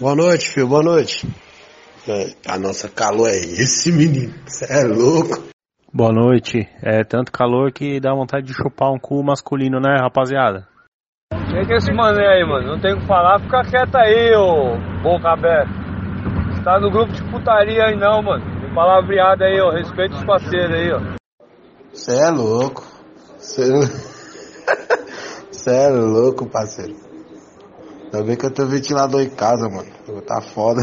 Boa noite, filho, boa noite. É, a nossa calor é esse, menino. Você é louco. Boa noite. É tanto calor que dá vontade de chupar um cu masculino, né, rapaziada? Quem que é esse mané aí, mano? Não tem o que falar, fica quieto aí, ô boca aberta. Você tá no grupo de putaria aí não, mano. Tem palavreada aí, ó. Respeita os parceiros aí, ó. Você é louco. Você é louco, parceiro. Ainda que eu tenho ventilador em casa, mano. Tá foda.